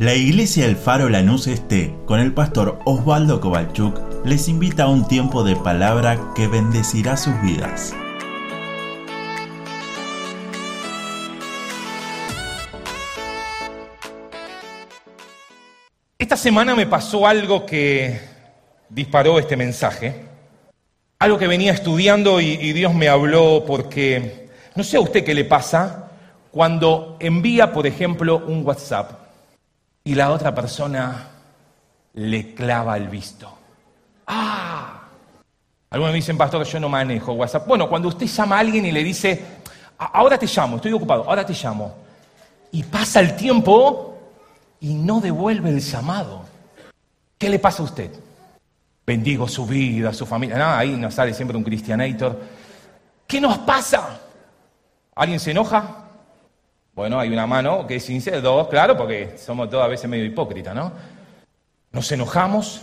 La Iglesia El Faro Lanús Este, con el pastor Osvaldo Kovalchuk, les invita a un tiempo de palabra que bendecirá sus vidas. Esta semana me pasó algo que disparó este mensaje, algo que venía estudiando y, y Dios me habló porque no sé a usted qué le pasa cuando envía, por ejemplo, un WhatsApp y la otra persona le clava el visto. ¡Ah! Algunos dicen, pastor, yo no manejo WhatsApp. Bueno, cuando usted llama a alguien y le dice, ahora te llamo, estoy ocupado, ahora te llamo, y pasa el tiempo y no devuelve el llamado, ¿qué le pasa a usted? Bendigo su vida, su familia. Ahí nos sale siempre un cristianator. ¿Qué nos pasa? ¿Alguien se enoja? Bueno, hay una mano que es sincera, dos, claro, porque somos todas veces medio hipócritas, ¿no? Nos enojamos,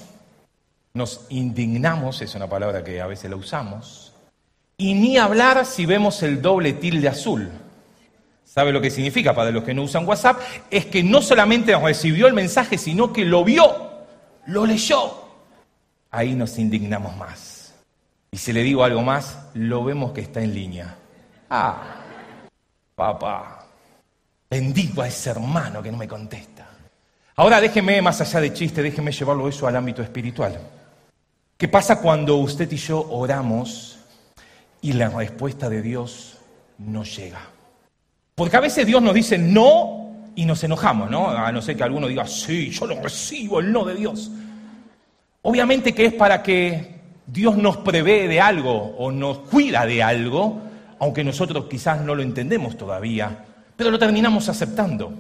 nos indignamos, es una palabra que a veces la usamos, y ni hablar si vemos el doble tilde azul. ¿Sabe lo que significa para los que no usan WhatsApp? Es que no solamente recibió el mensaje, sino que lo vio, lo leyó. Ahí nos indignamos más. Y si le digo algo más, lo vemos que está en línea. Ah, papá. Bendigo a ese hermano que no me contesta. Ahora déjeme, más allá de chiste, déjeme llevarlo eso al ámbito espiritual. ¿Qué pasa cuando usted y yo oramos y la respuesta de Dios no llega? Porque a veces Dios nos dice no y nos enojamos, ¿no? A no ser que alguno diga, sí, yo lo recibo, el no de Dios. Obviamente que es para que Dios nos prevé de algo o nos cuida de algo, aunque nosotros quizás no lo entendemos todavía pero lo terminamos aceptando.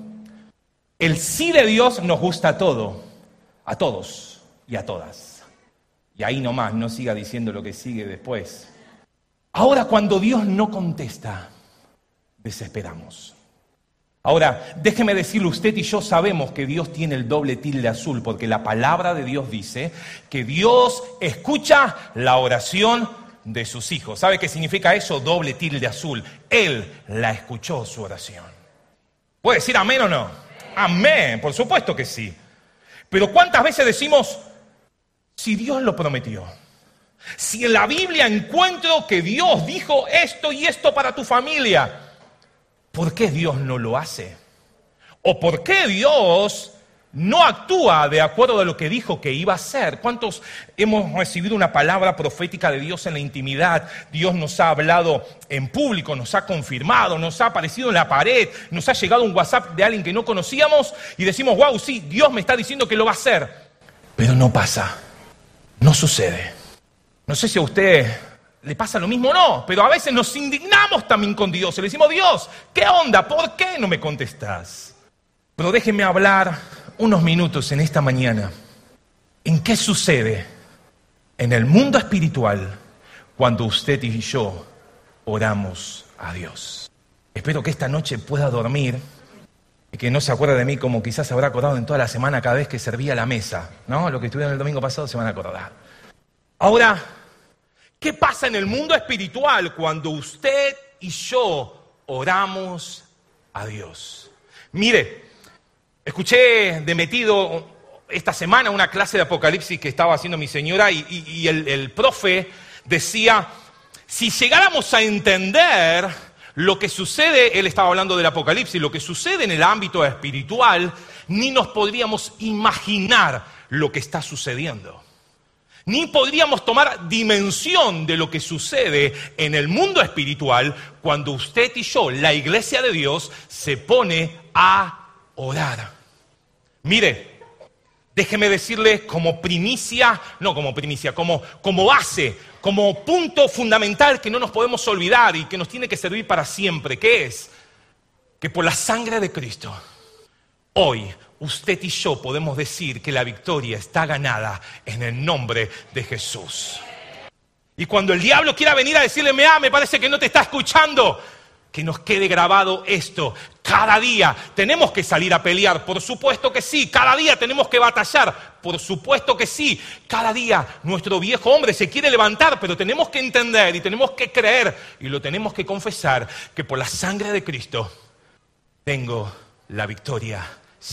El sí de Dios nos gusta a todo, a todos y a todas. Y ahí nomás, no siga diciendo lo que sigue después. Ahora cuando Dios no contesta, desesperamos. Ahora, déjeme decirle, usted y yo sabemos que Dios tiene el doble tilde azul, porque la palabra de Dios dice que Dios escucha la oración de sus hijos. ¿Sabe qué significa eso? Doble tilde azul. Él la escuchó su oración. ¿Puede decir amén o no? Amén, por supuesto que sí. Pero ¿cuántas veces decimos, si Dios lo prometió? Si en la Biblia encuentro que Dios dijo esto y esto para tu familia, ¿por qué Dios no lo hace? ¿O por qué Dios no actúa de acuerdo a lo que dijo que iba a hacer. ¿Cuántos hemos recibido una palabra profética de Dios en la intimidad? Dios nos ha hablado en público, nos ha confirmado, nos ha aparecido en la pared, nos ha llegado un WhatsApp de alguien que no conocíamos y decimos, wow, sí, Dios me está diciendo que lo va a hacer. Pero no pasa, no sucede. No sé si a usted le pasa lo mismo o no, pero a veces nos indignamos también con Dios y le decimos, Dios, ¿qué onda? ¿Por qué no me contestas? Pero déjeme hablar unos minutos en esta mañana en qué sucede en el mundo espiritual cuando usted y yo oramos a Dios. Espero que esta noche pueda dormir y que no se acuerde de mí como quizás se habrá acordado en toda la semana cada vez que servía la mesa, ¿no? Lo que estuvieron el domingo pasado se van a acordar. Ahora, ¿qué pasa en el mundo espiritual cuando usted y yo oramos a Dios? Mire, Escuché de metido esta semana una clase de Apocalipsis que estaba haciendo mi señora y, el, el profe decía, si llegáramos a entender lo que sucede, él estaba hablando del Apocalipsis, lo que sucede en el ámbito espiritual, ni nos podríamos imaginar lo que está sucediendo. Ni podríamos tomar dimensión de lo que sucede en el mundo espiritual cuando usted y yo, la iglesia de Dios, se pone a orar. Mire, déjeme decirle como primicia, no como primicia, como, como base, como punto fundamental que no nos podemos olvidar y que nos tiene que servir para siempre, que es que por la sangre de Cristo, hoy usted y yo podemos decir que la victoria está ganada en el nombre de Jesús. Y cuando el diablo quiera venir a decirle, me, ah, me parece que no te está escuchando, que nos quede grabado esto. Cada día tenemos que salir a pelear, por supuesto que sí. Cada día tenemos que batallar, por supuesto que sí. Cada día nuestro viejo hombre se quiere levantar, pero tenemos que entender y tenemos que creer y lo tenemos que confesar que por la sangre de Cristo tengo la victoria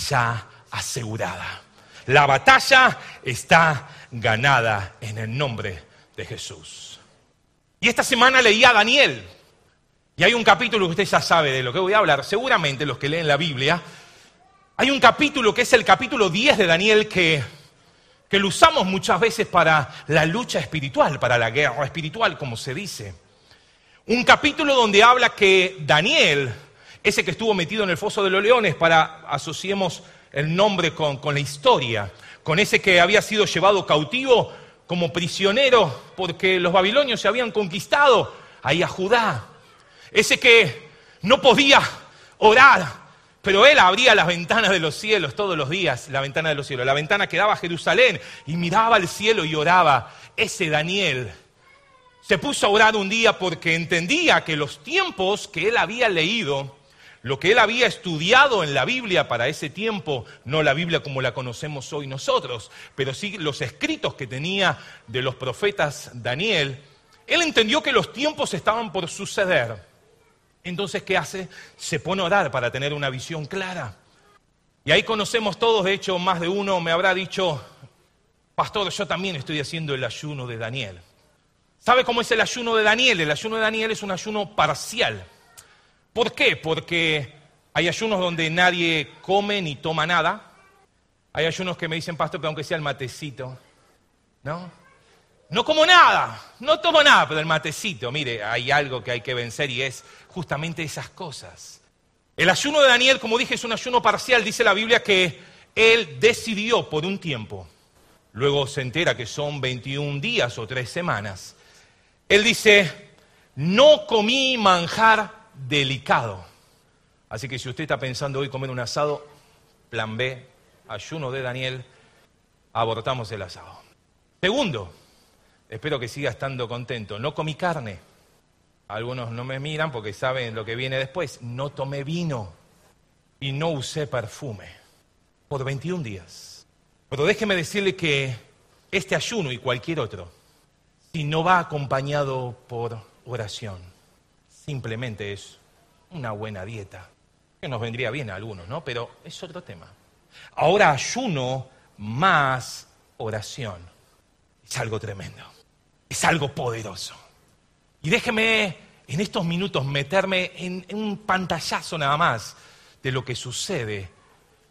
ya asegurada. La batalla está ganada en el nombre de Jesús. Y esta semana leía a Daniel. Y hay un capítulo que usted ya sabe de lo que voy a hablar, seguramente los que leen la Biblia. Hay un capítulo que es el capítulo 10 de Daniel que, que lo usamos muchas veces para la lucha espiritual, para la guerra espiritual, como se dice. Un capítulo donde habla que Daniel, ese que estuvo metido en el foso de los leones, para asociemos el nombre con, con la historia, con ese que había sido llevado cautivo como prisionero porque los babilonios se habían conquistado ahí a Judá. Ese que no podía orar, pero él abría las ventanas de los cielos todos los días, la ventana de los cielos, la ventana que daba a Jerusalén y miraba al cielo y oraba. Ese Daniel se puso a orar un día porque entendía que los tiempos que él había leído lo que él había estudiado en la Biblia para ese tiempo, no la Biblia como la conocemos hoy nosotros, pero sí los escritos que tenía de los profetas Daniel, él entendió que los tiempos estaban por suceder. Entonces, ¿qué hace? Se pone a orar para tener una visión clara. Y ahí conocemos todos, de hecho, más de uno me habrá dicho, pastor, yo también estoy haciendo el ayuno de Daniel. ¿Sabe cómo es el ayuno de Daniel? El ayuno de Daniel es un ayuno parcial. ¿Por qué? Porque hay ayunos donde nadie come ni toma nada. Hay ayunos que me dicen, pastor, que aunque sea el matecito, ¿no? No como nada, no tomo nada, pero el matecito, mire, hay algo que hay que vencer y es justamente esas cosas. El ayuno de Daniel, como dije, es un ayuno parcial, dice la Biblia que él decidió por un tiempo, luego se entera que son 21 días o tres semanas, él dice, no comí manjar delicado. Así que si usted está pensando hoy comer un asado, plan B, ayuno de Daniel, abortamos el asado. Segundo, espero que siga estando contento, no comí carne. Algunos no me miran porque saben lo que viene después. No tomé vino y no usé perfume por 21 días. Pero déjeme decirle que este ayuno y cualquier otro, si no va acompañado por oración, simplemente es una buena dieta, que nos vendría bien a algunos, ¿no? Pero es otro tema. Ahora ayuno más oración. Es algo tremendo, es algo poderoso. Y déjeme en estos minutos meterme en, un pantallazo nada más de lo que sucede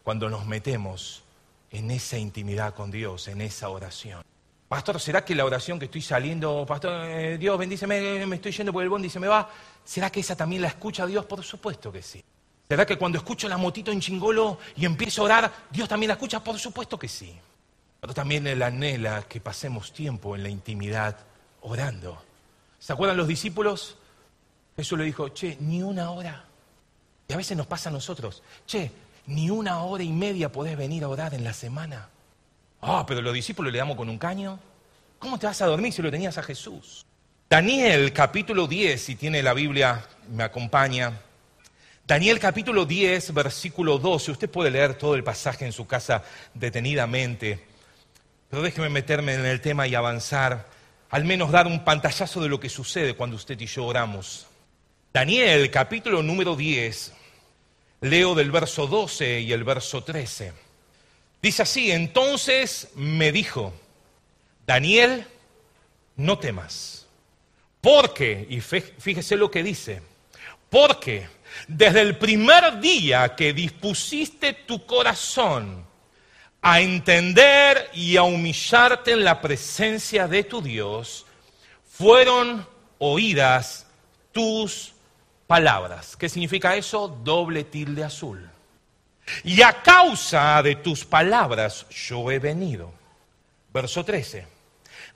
cuando nos metemos en esa intimidad con Dios, en esa oración. Pastor, ¿será que la oración que estoy saliendo, Pastor, eh, Dios bendíceme, me estoy yendo por el bondi y se me va? ¿Será que esa también la escucha Dios? Por supuesto que sí. ¿Será que cuando escucho la motito en chingolo y empiezo a orar, Dios también la escucha? Por supuesto que sí. Pero también Él anhela que pasemos tiempo en la intimidad orando. ¿Se acuerdan los discípulos? Jesús le dijo, che, ni una hora. Y a veces nos pasa a nosotros, che, ni una hora y media podés venir a orar en la semana. Ah, pero los discípulos le damos con un caño. ¿Cómo te vas a dormir si lo tenías a Jesús? Daniel capítulo 10, si tiene la Biblia, me acompaña. Daniel capítulo 10, versículo 12. Usted puede leer todo el pasaje en su casa detenidamente. Pero déjeme meterme en el tema y avanzar. Al menos dar un pantallazo de lo que sucede cuando usted y yo oramos. Daniel capítulo número 10. Leo del verso 12 y el verso 13. Dice así, entonces me dijo, Daniel, no temas, porque, y fíjese lo que dice, porque desde el primer día que dispusiste tu corazón a entender y a humillarte en la presencia de tu Dios, fueron oídas tus palabras. ¿Qué significa eso? Doble tilde azul. Y a causa de tus palabras yo he venido. Verso 13.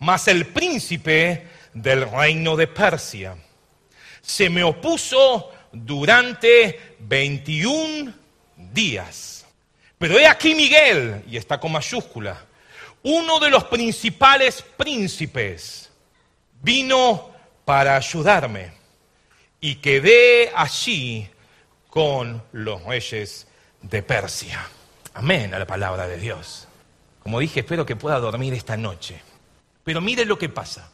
Mas el príncipe del reino de Persia se me opuso durante 21 días. Pero he aquí Miguel, y está con mayúscula, uno de los principales príncipes, vino para ayudarme y quedé allí con los reyes de Persia. Amén a la palabra de Dios. Como dije, espero que pueda dormir esta noche. Pero mire lo que pasa.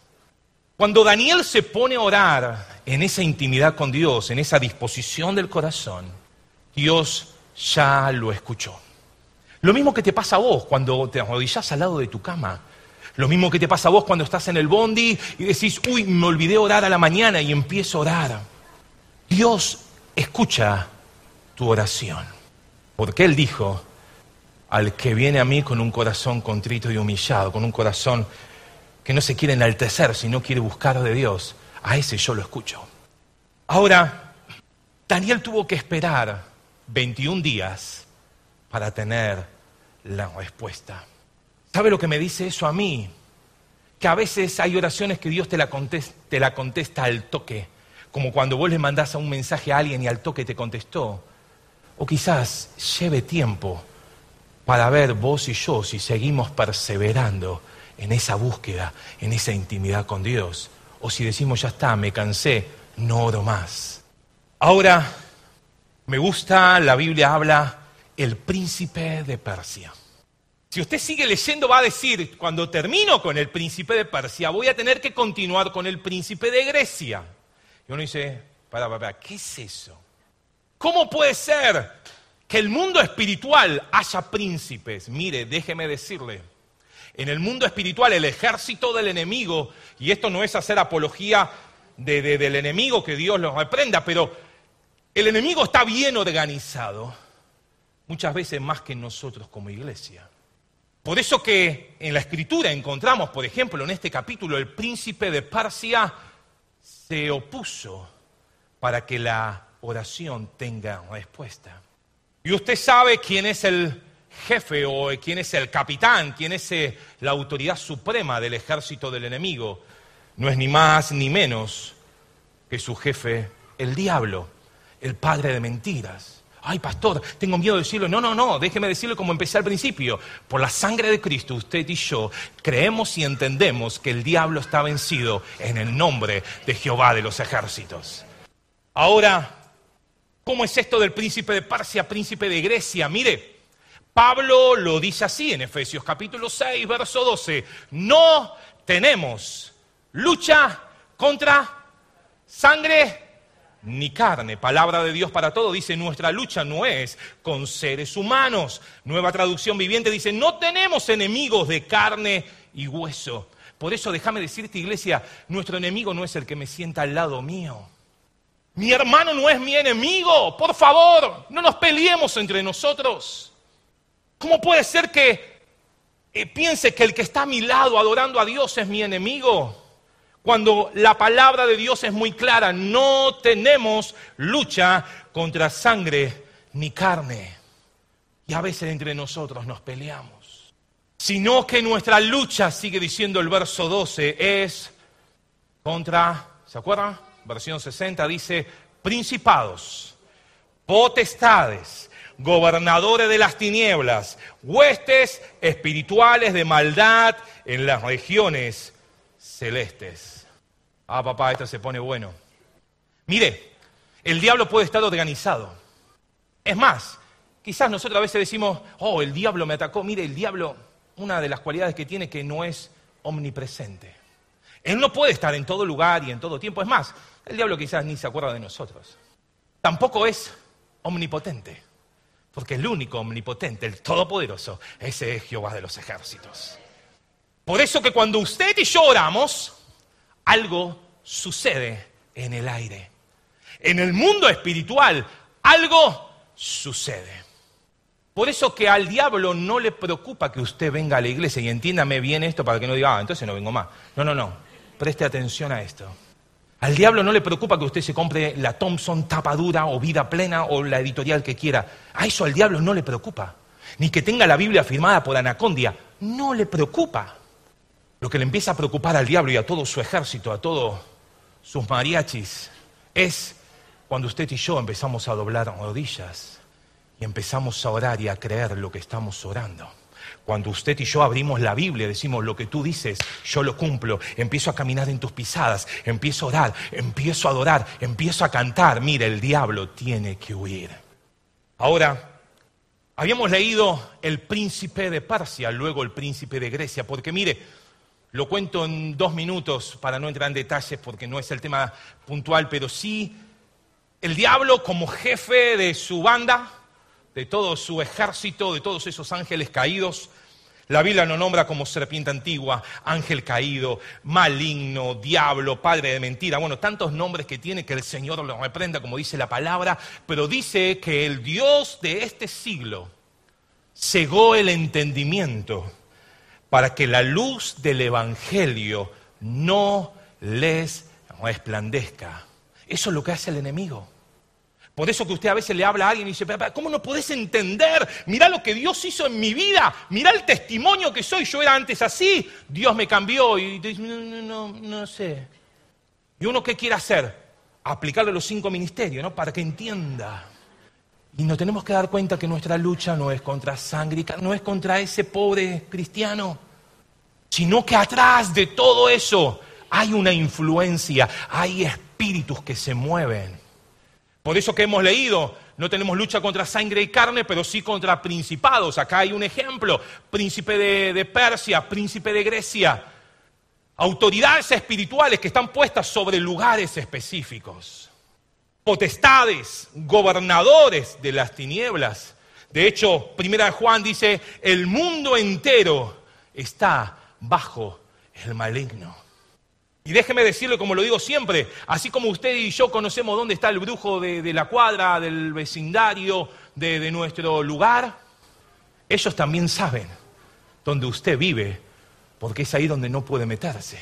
Cuando Daniel se pone a orar en esa intimidad con Dios, en esa disposición del corazón, Dios ya lo escuchó. Lo mismo que te pasa a vos cuando te arrodillás al lado de tu cama. Lo mismo que te pasa a vos cuando estás en el bondi y decís, uy, me olvidé orar a la mañana y empiezo a orar. Dios escucha tu oración. Porque Él dijo, al que viene a mí con un corazón contrito y humillado, con un corazón que no se quiere enaltecer, sino quiere buscar de Dios, a ese yo lo escucho. Ahora, Daniel tuvo que esperar 21 días para tener la respuesta. ¿Sabe lo que me dice eso a mí? Que a veces hay oraciones que Dios te la, contesta, al toque, como cuando vos le mandás un mensaje a alguien y al toque te contestó. O quizás lleve tiempo para ver vos y yo si seguimos perseverando en esa búsqueda, en esa intimidad con Dios. O si decimos, ya está, me cansé, no oro más. Ahora, me gusta, la Biblia habla, el príncipe de Persia. Si usted sigue leyendo va a decir, cuando termino con el príncipe de Persia, voy a tener que continuar con el príncipe de Grecia. Y uno dice, para, para, ¿qué es eso? ¿Cómo puede ser que el mundo espiritual haya príncipes? Mire, déjeme decirle, en el mundo espiritual el ejército del enemigo, y esto no es hacer apología del enemigo, que Dios los reprenda, pero el enemigo está bien organizado, muchas veces más que nosotros como iglesia. Por eso que en la escritura encontramos, por ejemplo, en este capítulo, el príncipe de Parsia se opuso para que la oración tenga respuesta. Y usted sabe quién es el jefe o quién es el capitán, quién es eh, la autoridad suprema del ejército del enemigo. No es ni más ni menos que su jefe, el diablo, el padre de mentiras. Ay, pastor, tengo miedo de decirlo. No, no, no, déjeme decirlo como empecé al principio. Por la sangre de Cristo, usted y yo creemos y entendemos que el diablo está vencido en el nombre de Jehová de los ejércitos. Ahora, ¿cómo es esto del príncipe de Parsia, príncipe de Grecia? Mire, Pablo lo dice así en Efesios capítulo 6, verso 12. No tenemos lucha contra sangre ni carne. Palabra de Dios para todo. Dice, nuestra lucha no es con seres humanos. Nueva traducción viviente dice, no tenemos enemigos de carne y hueso. Por eso déjame decirte, iglesia, nuestro enemigo no es el que me sienta al lado mío. Mi hermano no es mi enemigo. Por favor, no nos peleemos entre nosotros. ¿Cómo puede ser que eh, piense que el que está a mi lado adorando a Dios es mi enemigo? Cuando la palabra de Dios es muy clara, no tenemos lucha contra sangre ni carne. Y a veces entre nosotros nos peleamos. Sino que nuestra lucha, sigue diciendo el verso 12, es contra, ¿se acuerdan? Versión 60 dice, principados, potestades, gobernadores de las tinieblas, huestes espirituales de maldad en las regiones celestes. Ah, papá, esto se pone bueno. Mire, el diablo puede estar organizado. Es más, quizás nosotros a veces decimos, oh, el diablo me atacó. Mire, el diablo, una de las cualidades que tiene que no es omnipresente. Él no puede estar en todo lugar y en todo tiempo. Es más, el diablo quizás ni se acuerda de nosotros. Tampoco es omnipotente, porque el único omnipotente, el todopoderoso, ese es Jehová de los ejércitos. Por eso que cuando usted y yo oramos, algo sucede en el aire. En el mundo espiritual, algo sucede. Por eso que al diablo no le preocupa que usted venga a la iglesia y entiéndame bien esto para que no diga, ah, entonces no vengo más. No, no, no. Preste atención a esto. Al diablo no le preocupa que usted se compre la Thompson tapadura o vida plena o la editorial que quiera. A eso al diablo no le preocupa. Ni que tenga la Biblia firmada por Anacondia. No le preocupa. Lo que le empieza a preocupar al diablo y a todo su ejército, a todos sus mariachis, es cuando usted y yo empezamos a doblar rodillas y empezamos a orar y a creer lo que estamos orando. Cuando usted y yo abrimos la Biblia, decimos lo que tú dices, yo lo cumplo, empiezo a caminar en tus pisadas, empiezo a orar, empiezo a adorar, empiezo a cantar, mire, el diablo tiene que huir. Ahora, habíamos leído el príncipe de Persia, luego el príncipe de Grecia, porque mire, lo cuento en dos minutos para no entrar en detalles porque no es el tema puntual, pero sí el diablo como jefe de su banda de todo su ejército, de todos esos ángeles caídos. La Biblia lo nombra como serpiente antigua, ángel caído, maligno, diablo, padre de mentira. Bueno, tantos nombres que tiene que el Señor lo reprenda, como dice la palabra, pero dice que el Dios de este siglo cegó el entendimiento para que la luz del Evangelio no les resplandezca. Eso es lo que hace el enemigo. Por eso que usted a veces le habla a alguien y dice, ¿cómo no podés entender? Mirá lo que Dios hizo en mi vida, mirá el testimonio que soy, yo era antes así, Dios me cambió y dice, no, no, no, no sé. ¿Y uno qué quiere hacer? Aplicarle los cinco ministerios, ¿no? Para que entienda. Y nos tenemos que dar cuenta que nuestra lucha no es contra sangre, no es contra ese pobre cristiano, sino que atrás de todo eso hay una influencia, hay espíritus que se mueven. Por eso que hemos leído, no tenemos lucha contra sangre y carne, pero sí contra principados. Acá hay un ejemplo, príncipe de Persia, príncipe de Grecia, autoridades espirituales que están puestas sobre lugares específicos, potestades, gobernadores de las tinieblas. De hecho, primera Juan dice, el mundo entero está bajo el maligno. Y déjeme decirle, como lo digo siempre, así como usted y yo conocemos dónde está el brujo de, la cuadra, del vecindario, de, de nuestro lugar, ellos también saben dónde usted vive, porque es ahí donde no puede meterse.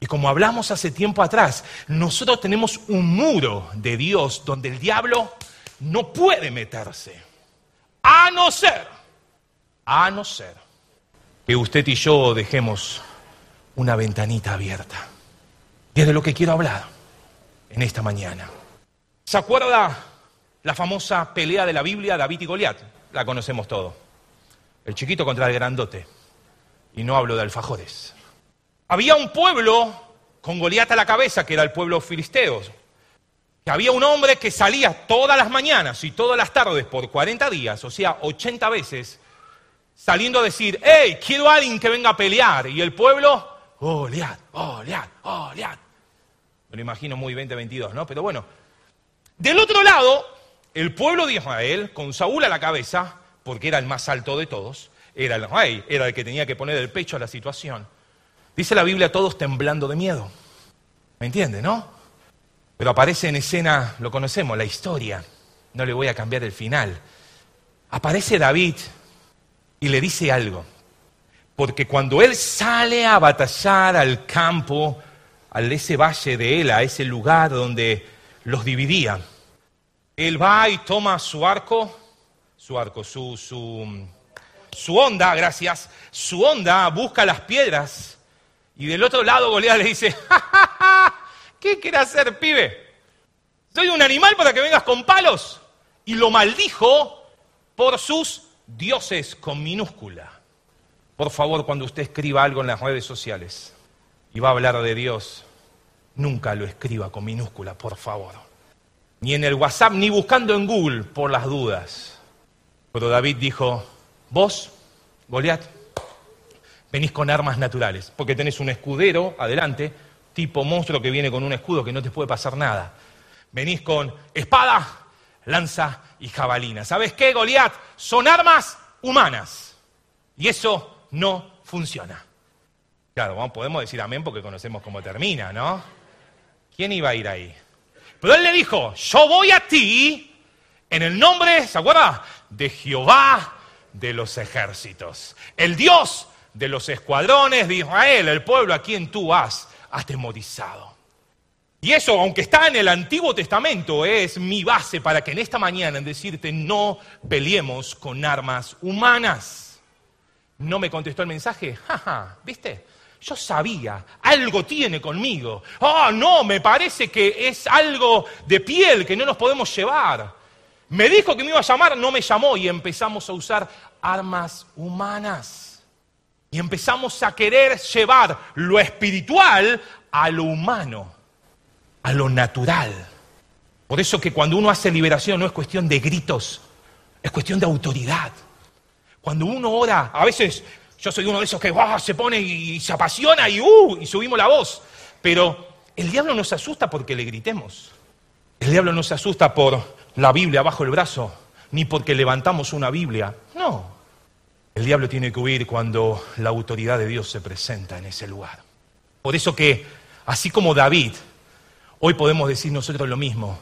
Y como hablamos hace tiempo atrás, nosotros tenemos un muro de Dios donde el diablo no puede meterse. A no ser, a no ser que usted y yo dejemos una ventanita abierta. Y es de lo que quiero hablar en esta mañana. ¿Se acuerda la famosa pelea de la Biblia, David y Goliat? La conocemos todo. El chiquito contra el grandote. Y no hablo de alfajores. Había un pueblo con Goliat a la cabeza, que era el pueblo filisteo. Que había un hombre que salía todas las mañanas y todas las tardes por 40 días, o sea, 80 veces, saliendo a decir, hey, quiero a alguien que venga a pelear. Y el pueblo, Goliat, Goliat, Goliat. Me lo imagino muy 2022, ¿no? Pero bueno. Del otro lado, el pueblo de Israel, con Saúl a la cabeza, porque era el más alto de todos, era el rey, era el que tenía que poner el pecho a la situación. Dice la Biblia, todos temblando de miedo. ¿Me entiende, no? Pero aparece en escena, lo conocemos, la historia. No le voy a cambiar el final. Aparece David y le dice algo. Porque cuando él sale a batallar al campo, a ese valle de él, a ese lugar donde los dividía. Él va y toma su arco, su arco, su, su, su onda, gracias, su onda, busca las piedras y del otro lado Goliat le dice, ¡Ja, qué quiere hacer, pibe? ¿Soy un animal para que vengas con palos? Y lo maldijo por sus dioses con minúscula. Por favor, cuando usted escriba algo en las redes sociales, y va a hablar de Dios, nunca lo escriba con minúscula, por favor. Ni en el WhatsApp, ni buscando en Google, por las dudas. Pero David dijo, vos, Goliat, venís con armas naturales, porque tenés un escudero adelante, tipo monstruo que viene con un escudo que no te puede pasar nada. Venís con espada, lanza y jabalina. ¿Sabes qué, Goliat? Son armas humanas. Y eso no funciona. Claro, podemos decir amén porque conocemos cómo termina, ¿no? ¿Quién iba a ir ahí? Pero él le dijo, yo voy a ti en el nombre, ¿se acuerda? De Jehová de los ejércitos, el Dios de los escuadrones de Israel, el pueblo a quien tú has atemorizado. Y eso, aunque está en el Antiguo Testamento, es mi base para que en esta mañana en decirte no peleemos con armas humanas. ¿No me contestó el mensaje? Jaja, ¿viste? Yo sabía, algo tiene conmigo. Ah, no, me parece que es algo de piel que no nos podemos llevar. Me dijo que me iba a llamar, no me llamó y empezamos a usar armas humanas. Y empezamos a querer llevar lo espiritual a lo humano, a lo natural. Por eso que cuando uno hace liberación no es cuestión de gritos, es cuestión de autoridad. Cuando uno ora, a veces yo soy uno de esos que se pone y se apasiona y, uh, y subimos la voz. Pero el diablo nos asusta porque le gritemos. El diablo nos asusta por la Biblia bajo el brazo. ni porque levantamos una Biblia. No. El diablo tiene que huir cuando la autoridad de Dios se presenta en ese lugar. Por eso que, así como David, hoy podemos decir nosotros lo mismo.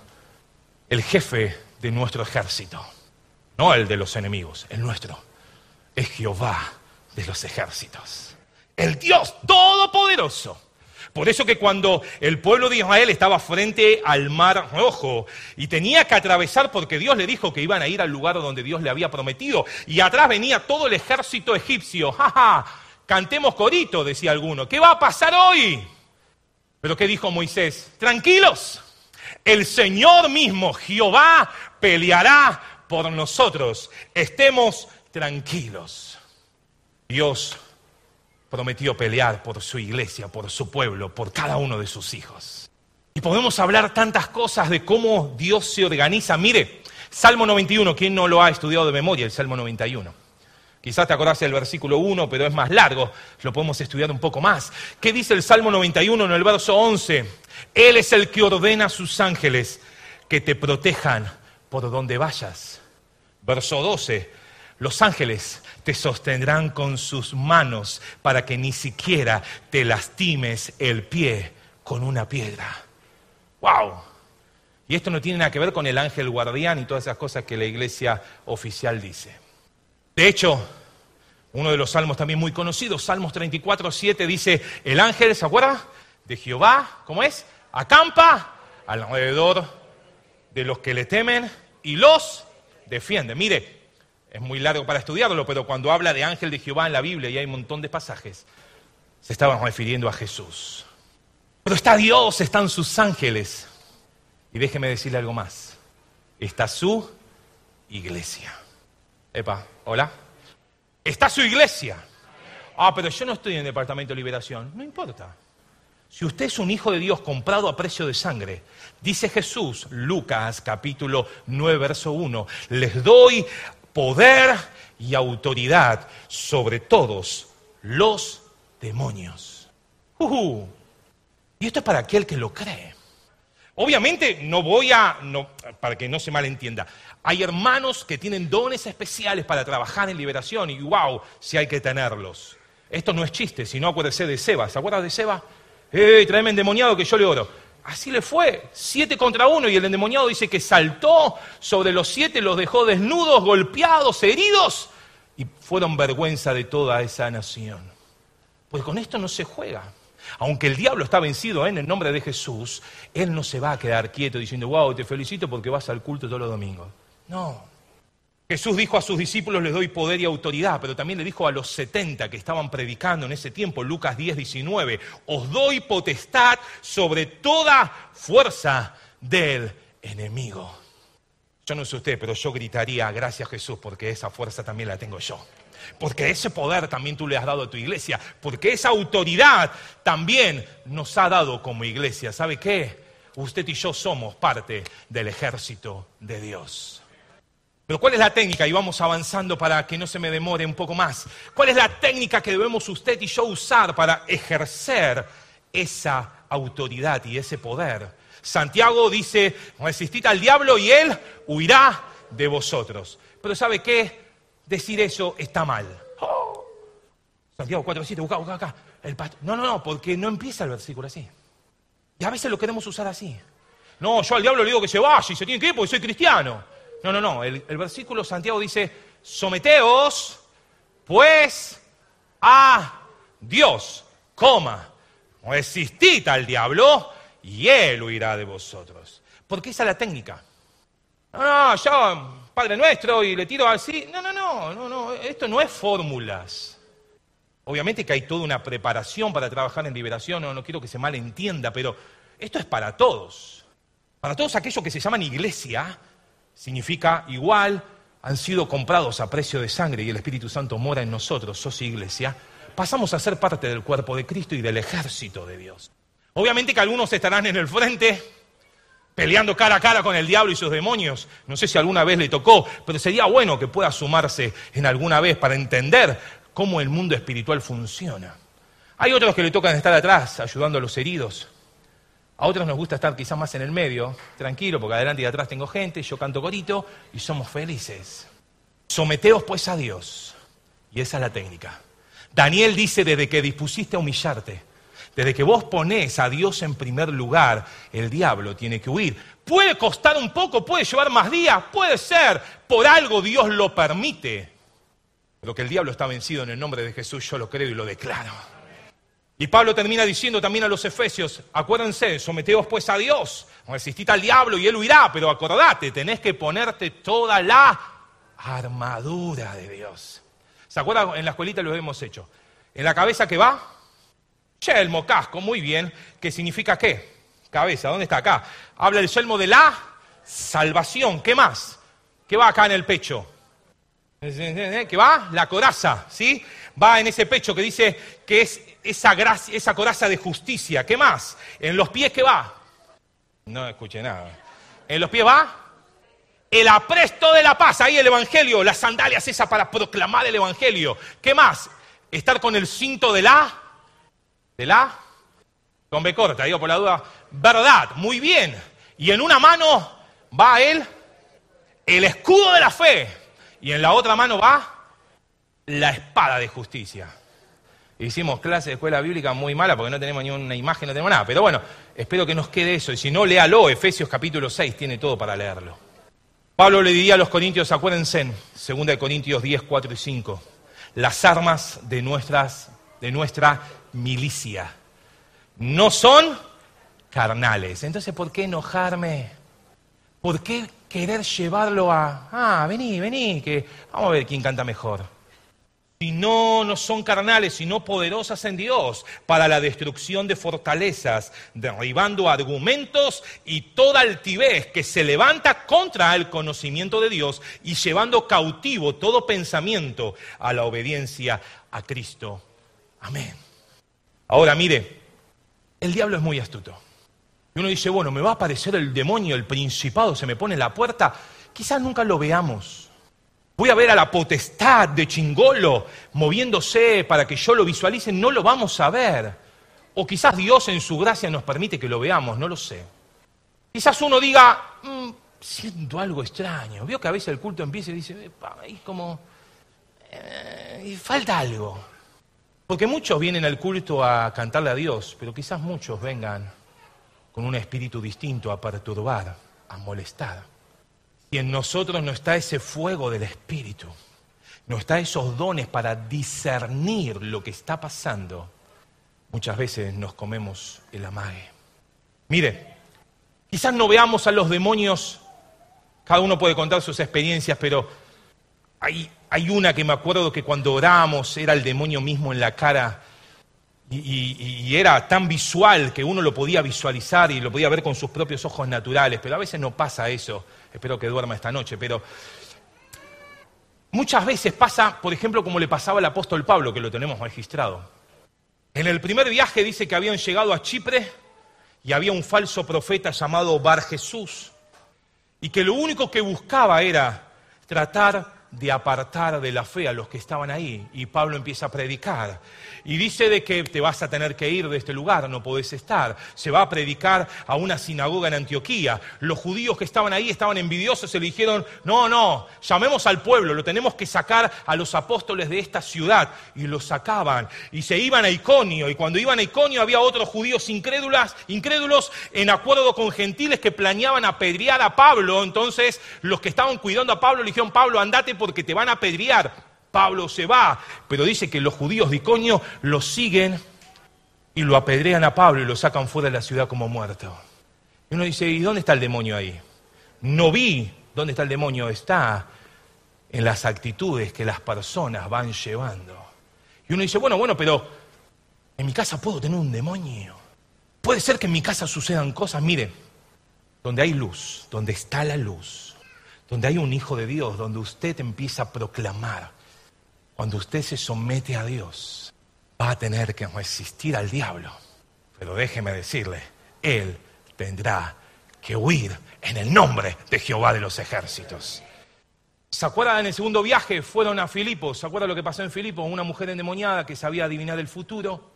El jefe de nuestro ejército, no el de los enemigos, el nuestro, es Jehová de los ejércitos. El Dios Todopoderoso por eso que cuando el pueblo de Israel estaba frente al mar rojo y tenía que atravesar porque Dios le dijo que iban a ir al lugar donde Dios le había prometido y atrás venía todo el ejército egipcio, jaja, cantemos corito, decía alguno, ¿qué va a pasar hoy? Pero ¿qué dijo Moisés? Tranquilos, el Señor mismo, Jehová, peleará por nosotros, estemos tranquilos. Dios prometió pelear por su iglesia, por su pueblo, por cada uno de sus hijos. Y podemos hablar tantas cosas de cómo Dios se organiza. Mire, Salmo 91, ¿quién no lo ha estudiado de memoria, el Salmo 91? Quizás te acordás del versículo 1, pero es más largo, lo podemos estudiar un poco más. ¿Qué dice el Salmo 91 en el verso 11? Él es el que ordena a sus ángeles que te protejan por donde vayas. Verso 12, los ángeles te sostendrán con sus manos para que ni siquiera te lastimes el pie con una piedra. ¡Wow! Y esto no tiene nada que ver con el ángel guardián y todas esas cosas que la iglesia oficial dice. De hecho, uno de los salmos también muy conocidos, Salmos 34, 7, dice, el ángel, ¿se acuerda? De Jehová, ¿cómo es? Acampa alrededor de los que le temen y los defiende. Mire, es muy largo para estudiarlo, pero cuando habla de ángel de Jehová en la Biblia, y hay un montón de pasajes, se estaban refiriendo a Jesús. Pero está Dios, están sus ángeles. Y déjeme decirle algo más. Está su iglesia. Epa, hola. Está su iglesia. Ah, pero yo no estoy en el Departamento de Liberación. No importa. Si usted es un hijo de Dios comprado a precio de sangre, dice Jesús, Lucas capítulo 9, verso 1, les doy poder y autoridad sobre todos los demonios. Y esto es para aquel que lo cree. Obviamente no voy a, para que no se malentienda, hay hermanos que tienen dones especiales para trabajar en liberación y wow, si hay que tenerlos. Esto no es chiste, sino acuérdese de Seba. ¿Se acuerda de Seba? ¡Eh, tráeme endemoniado que yo le oro! Así le fue, siete contra uno, y el endemoniado dice que saltó sobre los siete, los dejó desnudos, golpeados, heridos, y fueron vergüenza de toda esa nación. Pues con esto no se juega. Aunque el diablo está vencido en el nombre de Jesús, él no se va a quedar quieto diciendo, wow, te felicito porque vas al culto todos los domingos. No, Jesús dijo a sus discípulos, les doy poder y autoridad, pero también le dijo a los 70 que estaban predicando en ese tiempo, Lucas 10, 19, os doy potestad sobre toda fuerza del enemigo. Yo no sé usted, pero yo gritaría, gracias Jesús, porque esa fuerza también la tengo yo. Porque ese poder también tú le has dado a tu iglesia. Porque esa autoridad también nos ha dado como iglesia. ¿Sabe qué? Usted y yo somos parte del ejército de Dios. Pero ¿cuál es la técnica? Y vamos avanzando para que no se me demore un poco más. ¿Cuál es la técnica que debemos usted y yo usar para ejercer esa autoridad y ese poder? Santiago dice, resistid al diablo y él huirá de vosotros. Pero ¿sabe qué? Decir eso está mal. Santiago 4.7, busca, busca acá. No, no, no, porque no empieza el versículo así. Y a veces lo queremos usar así. No, yo al diablo le digo que se vaya y se tiene que ir porque soy cristiano. No, no, no. El, versículo Santiago dice, someteos pues a Dios, coma, resistid al diablo y él huirá de vosotros. Porque esa es la técnica. No, no, yo, Padre Nuestro, y le tiro así. No, no, no, no, no. Esto no es fórmulas. Obviamente que hay toda una preparación para trabajar en liberación, no, no quiero que se malentienda, pero esto es para todos. Para todos aquellos que se llaman iglesia, significa igual, han sido comprados a precio de sangre y el Espíritu Santo mora en nosotros, sos iglesia, pasamos a ser parte del cuerpo de Cristo y del ejército de Dios. Obviamente que algunos estarán en el frente peleando cara a cara con el diablo y sus demonios. No sé si alguna vez le tocó, pero sería bueno que pueda sumarse en alguna vez para entender cómo el mundo espiritual funciona. Hay otros que le tocan estar atrás, ayudando a los heridos. A otros nos gusta estar quizás más en el medio, tranquilo, porque adelante y atrás tengo gente, yo canto corito y somos felices. Someteos pues a Dios. Y esa es la técnica. Daniel dice, desde que dispusiste a humillarte, desde que vos ponés a Dios en primer lugar, el diablo tiene que huir. Puede costar un poco, puede llevar más días, puede ser, por algo Dios lo permite. Pero que el diablo está vencido en el nombre de Jesús, yo lo creo y lo declaro. Y Pablo termina diciendo también a los efesios, acuérdense, someteos pues a Dios, resistid al diablo y él huirá, pero acordate, tenés que ponerte toda la armadura de Dios. ¿Se acuerdan? En la escuelita lo hemos hecho. En la cabeza que va, yelmo, casco, muy bien, ¿Qué significa qué? Cabeza, ¿dónde está acá? Habla el yelmo de la salvación, ¿qué más? ¿Qué va acá en el pecho? ¿Qué va? La coraza, ¿sí? Va en ese pecho que dice que es esa, gracia, esa coraza de justicia. ¿Qué más? En los pies, ¿qué va? No escuché nada. En los pies va el apresto de la paz, ahí el Evangelio, las sandalias esas para proclamar el Evangelio. ¿Qué más? Estar con el cinto de la, de la, con B corta, digo por la duda, verdad, muy bien. Y en una mano va él, el escudo de la fe, y en la otra mano va la espada de justicia. Hicimos clase de escuela bíblica muy mala porque no tenemos ni una imagen, no tenemos nada. Pero bueno, espero que nos quede eso. Y si no, léalo, Efesios capítulo 6, tiene todo para leerlo. Pablo le diría a los corintios, acuérdense, 2 Corintios 10, 4 y 5, las armas de, nuestras, de nuestra milicia no son carnales. Entonces, ¿por qué enojarme? ¿Por qué querer llevarlo a, ah, vení, vení, que vamos a ver quién canta mejor? Si no, no son carnales, sino poderosas en Dios para la destrucción de fortalezas, derribando argumentos y toda altivez que se levanta contra el conocimiento de Dios y llevando cautivo todo pensamiento a la obediencia a Cristo. Amén. Ahora mire, el diablo es muy astuto. Y uno dice, bueno, me va a aparecer el demonio, el principado, se me pone en la puerta. Quizás nunca lo veamos. Voy a ver a la potestad de Chingolo moviéndose para que yo lo visualice, no lo vamos a ver. O quizás Dios en su gracia nos permite que lo veamos, no lo sé. Quizás uno diga, mm, siento algo extraño. Veo que a veces el culto empieza y dice, ahí como, eh, falta algo. Porque muchos vienen al culto a cantarle a Dios, pero quizás muchos vengan con un espíritu distinto a perturbar, a molestar. Y en nosotros no está ese fuego del Espíritu, no está esos dones para discernir lo que está pasando, muchas veces nos comemos el amague. Mire, quizás no veamos a los demonios, cada uno puede contar sus experiencias, pero hay, una que me acuerdo que cuando oramos era el demonio mismo en la cara y, era tan visual que uno lo podía visualizar y lo podía ver con sus propios ojos naturales, pero a veces no pasa eso. Espero que duerma esta noche, pero muchas veces pasa, por ejemplo, como le pasaba al apóstol Pablo, que lo tenemos registrado. En el primer viaje dice que habían llegado a Chipre y había un falso profeta llamado Bar Jesús y que lo único que buscaba era tratar de apartar de la fe a los que estaban ahí. Y Pablo empieza a predicar. Y dice de que te vas a tener que ir de este lugar, no podés estar. Se va a predicar a una sinagoga en Antioquía. Los judíos que estaban ahí estaban envidiosos y le dijeron, no, no, llamemos al pueblo, lo tenemos que sacar a los apóstoles de esta ciudad. Y los sacaban. Y se iban a Iconio. Y cuando iban a Iconio había otros judíos incrédulas, incrédulos en acuerdo con gentiles que planeaban apedrear a Pablo. Entonces los que estaban cuidando a Pablo le dijeron, Pablo, andate porque te van a apedrear. Pablo se va, pero dice que los judíos de Iconio lo siguen y lo apedrean a Pablo y lo sacan fuera de la ciudad como muerto. Y uno dice, ¿y dónde está el demonio ahí? No vi dónde está el demonio, está en las actitudes que las personas van llevando. Y uno dice, bueno, bueno, pero en mi casa puedo tener un demonio. Puede ser que en mi casa sucedan cosas, mire, donde hay luz, donde está la luz, donde hay un hijo de Dios, donde usted empieza a proclamar cuando usted se somete a Dios, va a tener que resistir al diablo. Pero déjeme decirle, Él tendrá que huir en el nombre de Jehová de los ejércitos. ¿Se acuerdan en el segundo viaje? Fueron a Filipos. ¿Se acuerdan lo que pasó en Filipos? Una mujer endemoniada que sabía adivinar el futuro.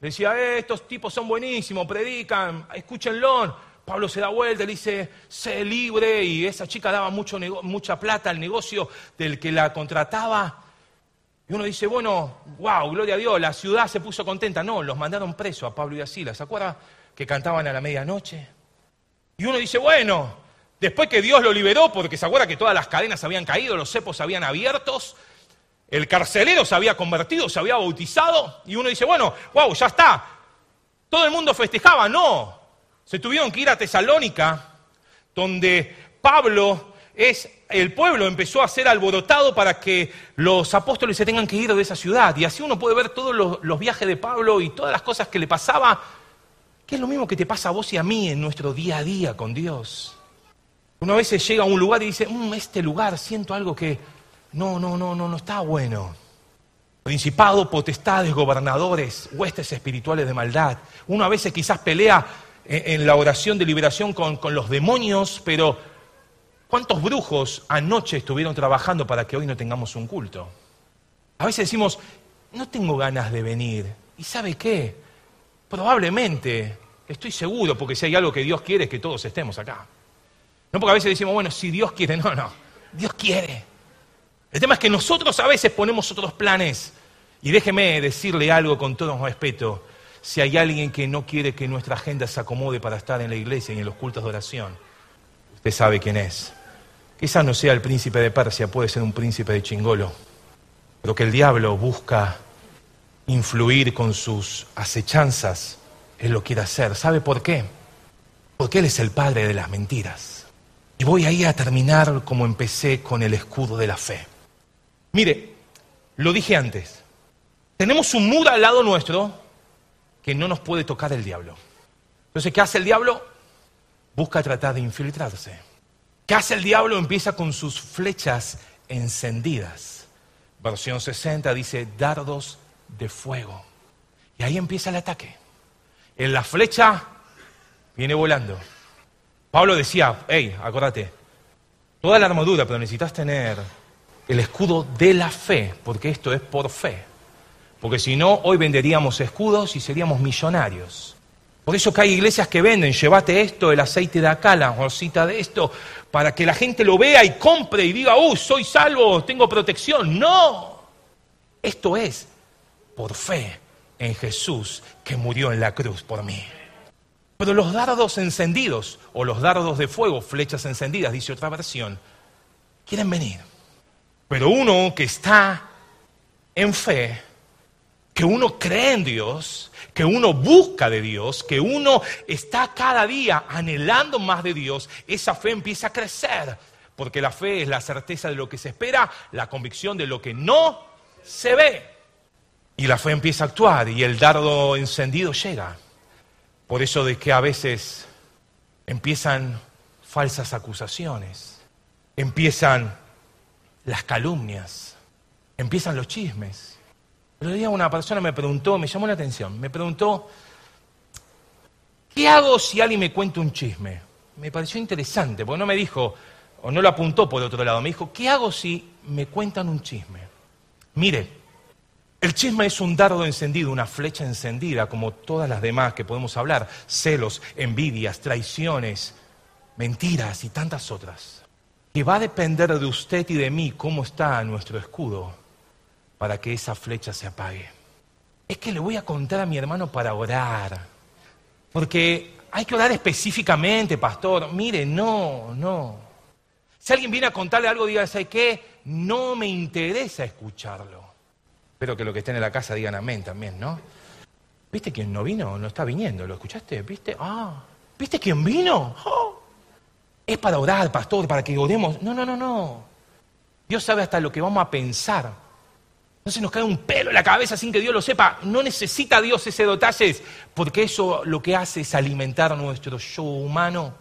decía, eh, estos tipos son buenísimos, predican, escúchenlo. Pablo se da vuelta le dice, sé libre, y esa chica daba mucho mucha plata al negocio del que la contrataba. Y uno dice, bueno, wow, gloria a Dios, la ciudad se puso contenta. No, los mandaron preso a Pablo y a Silas. ¿Se acuerda que cantaban a la medianoche? Y uno dice, bueno, después que Dios lo liberó, porque se acuerda que todas las cadenas habían caído, los cepos habían abiertos, el carcelero se había convertido, se había bautizado, y uno dice, bueno, wow, ya está. Todo el mundo festejaba, no. Se tuvieron que ir a Tesalónica, donde Pablo es el pueblo empezó a ser alborotado para que los apóstoles se tengan que ir de esa ciudad. Y así uno puede ver todos los, viajes de Pablo y todas las cosas que le pasaba, que es lo mismo que te pasa a vos y a mí en nuestro día a día con Dios. Uno a veces llega a un lugar y dice, mm, este lugar siento algo que no, no, no, no, no está bueno. Principado, potestades, gobernadores, huestes espirituales de maldad. Uno a veces quizás pelea en, la oración de liberación con, los demonios, pero ¿Cuántos brujos anoche estuvieron trabajando para que hoy no tengamos un culto? A veces decimos, no tengo ganas de venir. ¿Y sabe qué? Probablemente, estoy seguro, porque si hay algo que Dios quiere es que todos estemos acá. No porque a veces decimos, bueno, si Dios quiere, no, no, Dios quiere. El tema es que nosotros a veces ponemos otros planes. Y déjeme decirle algo con todo respeto. Si hay alguien que no quiere que nuestra agenda se acomode para estar en la iglesia y en los cultos de oración, usted sabe quién es. Quizá no sea el príncipe de Persia, puede ser un príncipe de Chingolo, pero que el diablo busca influir con sus acechanzas, él lo quiere hacer. ¿Sabe por qué? Porque él es el padre de las mentiras. Y voy ahí a terminar como empecé con el escudo de la fe. Mire, lo dije antes, tenemos un muro al lado nuestro que no nos puede tocar el diablo. Entonces, ¿qué hace el diablo? Busca tratar de infiltrarse. ¿Qué hace el diablo? Empieza con sus flechas encendidas. Versión 60 dice dardos de fuego. Y ahí empieza el ataque. En la flecha viene volando. Pablo decía, hey, acuérdate, toda la armadura, pero necesitas tener el escudo de la fe, porque esto es por fe. Porque si no, hoy venderíamos escudos y seríamos millonarios. Por eso que hay iglesias que venden, llévate esto, el aceite de acá, la rosita de esto, para que la gente lo vea y compre y diga, uh, soy salvo, tengo protección. No, esto es por fe en Jesús que murió en la cruz por mí. Pero los dardos encendidos, o los dardos de fuego, flechas encendidas, dice otra versión, quieren venir. Pero uno que está en fe, que uno cree en Dios, que uno busca de Dios, que uno está cada día anhelando más de Dios, esa fe empieza a crecer. Porque la fe es la certeza de lo que se espera, la convicción de lo que no se ve. Y la fe empieza a actuar y el dardo encendido llega. Por eso de que a veces empiezan falsas acusaciones, empiezan las calumnias, empiezan los chismes el otro día una persona me preguntó, me llamó la atención, me preguntó, ¿qué hago si alguien me cuenta un chisme? Me pareció interesante, porque no me dijo, o no lo apuntó por otro lado, me dijo, ¿qué hago si me cuentan un chisme? Mire, el chisme es un dardo encendido, una flecha encendida, como todas las demás que podemos hablar, celos, envidias, traiciones, mentiras y tantas otras. Que va a depender de usted y de mí cómo está nuestro escudo para que esa flecha se apague. Es que le voy a contar a mi hermano para orar. Porque hay que orar específicamente, pastor. Mire, no, no. Si alguien viene a contarle algo, diga, ¿sabe qué? No me interesa escucharlo. Espero que lo que estén en la casa digan amén también, ¿no? ¿Viste quién no vino? No está viniendo, ¿lo escuchaste? ¿Viste? Ah, ¿viste quién vino? Oh. Es para orar, pastor, para que oremos. No, no, no, no. Dios sabe hasta lo que vamos a pensar no se nos cae un pelo en la cabeza sin que Dios lo sepa. No necesita Dios ese detalles, porque eso lo que hace es alimentar nuestro yo humano.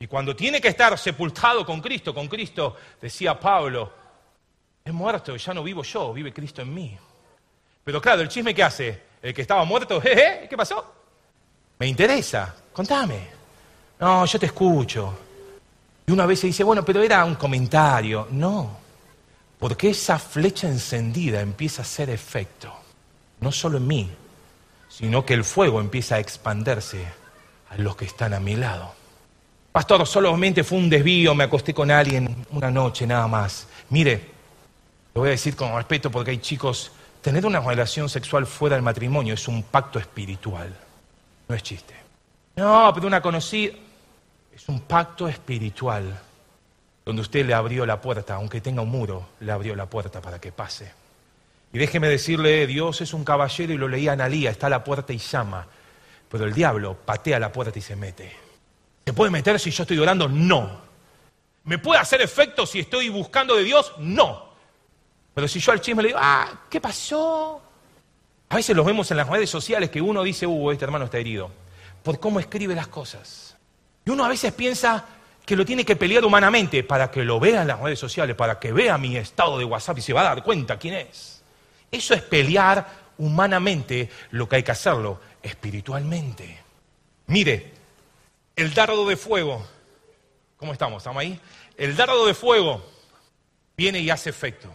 Y cuando tiene que estar sepultado con Cristo, con Cristo, decía Pablo, es muerto, ya no vivo yo, vive Cristo en mí. Pero claro, el chisme que hace, el que estaba muerto, ¿qué pasó? Me interesa, contame. No, yo te escucho. Y una vez se dice, bueno, pero era un comentario. No. Porque esa flecha encendida empieza a hacer efecto, no solo en mí, sino que el fuego empieza a expandirse a los que están a mi lado. Pastor, solamente fue un desvío, me acosté con alguien una noche nada más. Mire, lo voy a decir con respeto porque hay chicos, tener una relación sexual fuera del matrimonio es un pacto espiritual, no es chiste. No, pero una conocida, es un pacto espiritual donde usted le abrió la puerta, aunque tenga un muro, le abrió la puerta para que pase. Y déjeme decirle, Dios es un caballero y lo leía Analía, está a la puerta y llama, pero el diablo patea la puerta y se mete. ¿Se puede meter si yo estoy orando? No. ¿Me puede hacer efecto si estoy buscando de Dios? No. Pero si yo al chisme le digo, ah, ¿qué pasó? A veces los vemos en las redes sociales que uno dice, uh, este hermano está herido, por cómo escribe las cosas. Y uno a veces piensa que lo tiene que pelear humanamente para que lo vea en las redes sociales, para que vea mi estado de WhatsApp y se va a dar cuenta quién es. Eso es pelear humanamente lo que hay que hacerlo espiritualmente. Mire, el dardo de fuego, ¿cómo estamos? ¿Estamos ahí? El dardo de fuego viene y hace efecto.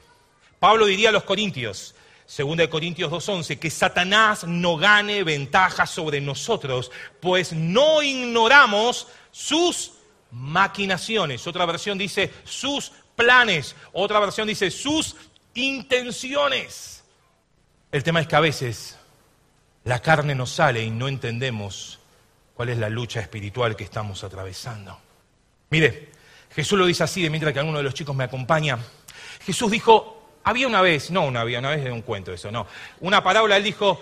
Pablo diría a los corintios, 2 Corintios 2.11, que Satanás no gane ventaja sobre nosotros, pues no ignoramos sus maquinaciones. Otra versión dice sus planes. Otra versión dice sus intenciones. El tema es que a veces la carne nos sale y no entendemos cuál es la lucha espiritual que estamos atravesando. Mire, Jesús lo dice así, de mientras que alguno de los chicos me acompaña. Jesús dijo, había una vez, no una había una vez de un cuento eso, no. Una parábola, él dijo,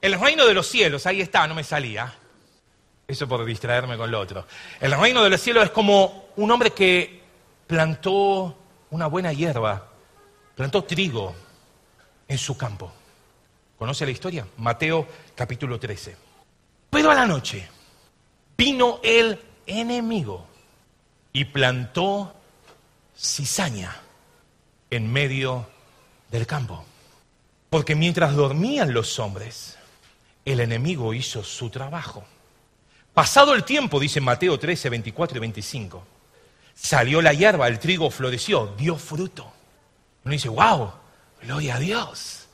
el reino de los cielos, ahí está, no me salía. Eso por distraerme con lo otro. El reino de los cielos es como un hombre que plantó una buena hierba, plantó trigo en su campo. ¿Conoce la historia? Mateo capítulo 13. Pero a la noche vino el enemigo y plantó cizaña en medio del campo. Porque mientras dormían los hombres, el enemigo hizo su trabajo. Pasado el tiempo, dice Mateo 13, 24 y 25, salió la hierba, el trigo floreció, dio fruto. Uno dice, wow, gloria a Dios.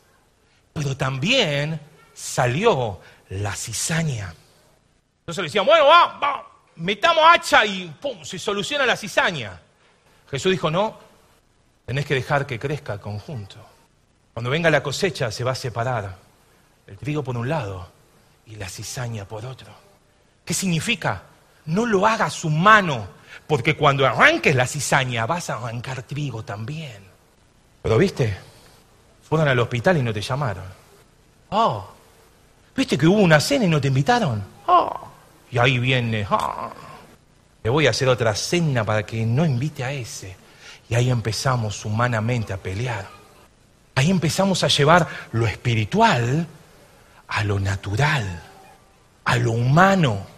Pero también salió la cizaña. Entonces le decían, bueno, va, va, metamos hacha y pum, se soluciona la cizaña. Jesús dijo, no, tenés que dejar que crezca el conjunto. Cuando venga la cosecha se va a separar el trigo por un lado y la cizaña por otro. ¿Qué significa? No lo hagas su mano, porque cuando arranques la cizaña vas a arrancar trigo también. Pero viste, fueron al hospital y no te llamaron. Oh, viste que hubo una cena y no te invitaron. Oh, y ahí viene, oh, le voy a hacer otra cena para que no invite a ese. Y ahí empezamos humanamente a pelear. Ahí empezamos a llevar lo espiritual a lo natural, a lo humano.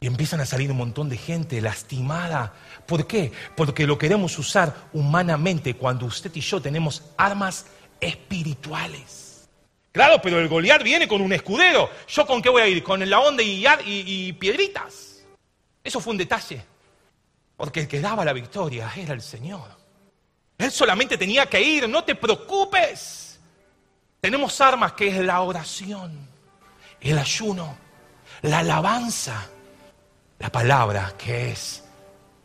Y empiezan a salir un montón de gente lastimada. ¿Por qué? Porque lo queremos usar humanamente cuando usted y yo tenemos armas espirituales. Claro, pero el Goliat viene con un escudero. ¿Yo con qué voy a ir? ¿Con la onda y, y, piedritas? Eso fue un detalle. Porque el que daba la victoria era el Señor. Él solamente tenía que ir, no te preocupes. Tenemos armas que es la oración, el ayuno, la alabanza la palabra que es